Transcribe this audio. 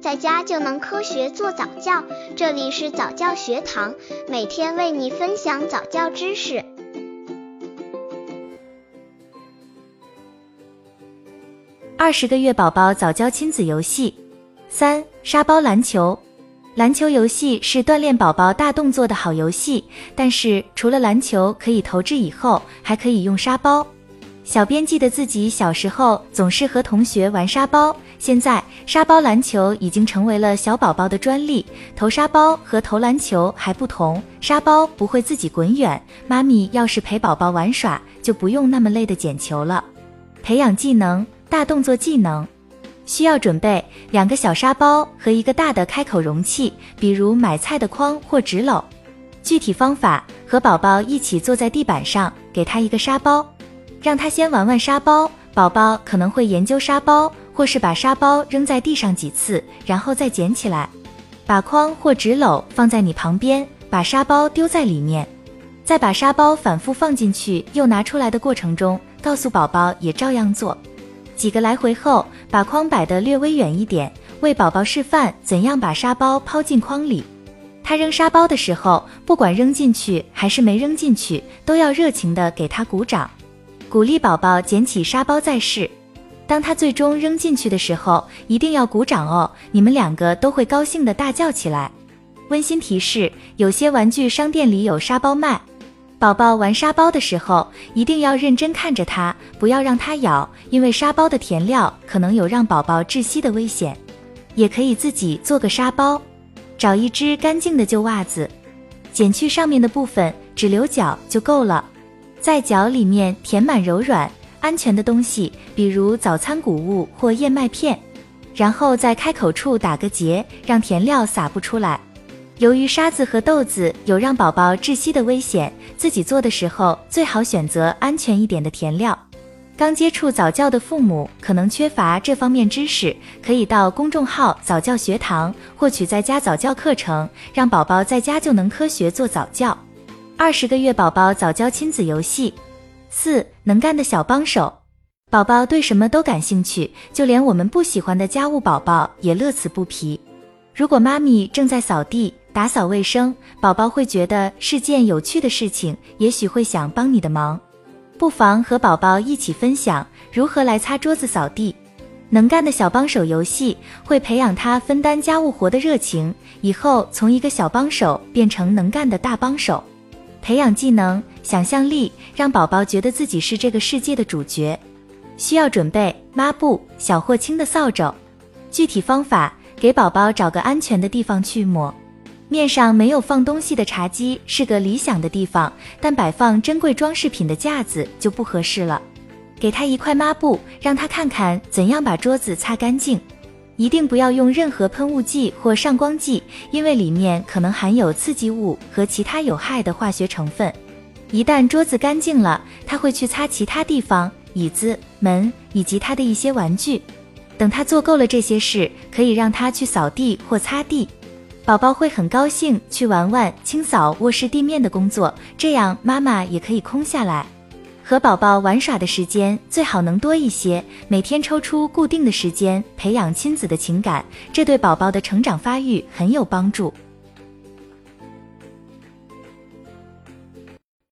在家就能科学做早教。这里是早教学堂，每天为你分享早教知识。二十个月宝宝早教亲子游戏三：沙包篮球。篮球游戏是锻炼宝宝大动作的好游戏，但是除了篮球可以投掷以后，还可以用沙包。小编记得自己小时候总是和同学玩沙包，现在沙包篮球已经成为了小宝宝的专利。投沙包和投篮球还不同，沙包不会自己滚远，妈咪要是陪宝宝玩耍，就不用那么累的捡球了。培养技能，大动作技能。需要准备两个小沙包和一个大的开口容器，比如买菜的筐或纸篓。具体方法：和宝宝一起坐在地板上，给他一个沙包，让他先玩玩沙包。宝宝可能会研究沙包，或是把沙包扔在地上几次，然后再捡起来。把筐或纸篓放在你旁边，把沙包丢在里面，再把沙包反复放进去又拿出来的过程中，告诉宝宝也照样做。几个来回后，把筐摆得略微远一点，为宝宝示范怎样把沙包抛进筐里。他扔沙包的时候，不管扔进去还是没扔进去，都要热情地给他鼓掌，鼓励宝宝捡起沙包再试。当他最终扔进去的时候，一定要鼓掌哦，你们两个都会高兴的大叫起来。温馨提示：有些玩具商店里有沙包卖。宝宝玩沙包的时候，一定要认真看着它，不要让它咬，因为沙包的填料可能有让宝宝窒息的危险。也可以自己做个沙包，找一只干净的旧袜子，剪去上面的部分，只留角就够了。在脚里面填满柔软、安全的东西，比如早餐谷物或燕麦片，然后在开口处打个结，让填料洒不出来。由于沙子和豆子有让宝宝窒息的危险，自己做的时候最好选择安全一点的填料。刚接触早教的父母可能缺乏这方面知识，可以到公众号早教学堂获取在家早教课程，让宝宝在家就能科学做早教。二十个月宝宝早教亲子游戏四能干的小帮手，宝宝对什么都感兴趣，就连我们不喜欢的家务，宝宝也乐此不疲。如果妈咪正在扫地，打扫卫生，宝宝会觉得是件有趣的事情，也许会想帮你的忙。不妨和宝宝一起分享如何来擦桌子、扫地。能干的小帮手游戏会培养他分担家务活的热情，以后从一个小帮手变成能干的大帮手。培养技能、想象力，让宝宝觉得自己是这个世界的主角。需要准备抹布、小或轻的扫帚。具体方法：给宝宝找个安全的地方去抹。面上没有放东西的茶几是个理想的地方，但摆放珍贵装饰品的架子就不合适了。给他一块抹布，让他看看怎样把桌子擦干净。一定不要用任何喷雾剂或上光剂，因为里面可能含有刺激物和其他有害的化学成分。一旦桌子干净了，他会去擦其他地方，椅子、门以及他的一些玩具。等他做够了这些事，可以让他去扫地或擦地。宝宝会很高兴去玩玩清扫卧室地面的工作，这样妈妈也可以空下来。和宝宝玩耍的时间最好能多一些，每天抽出固定的时间培养亲子的情感，这对宝宝的成长发育很有帮助。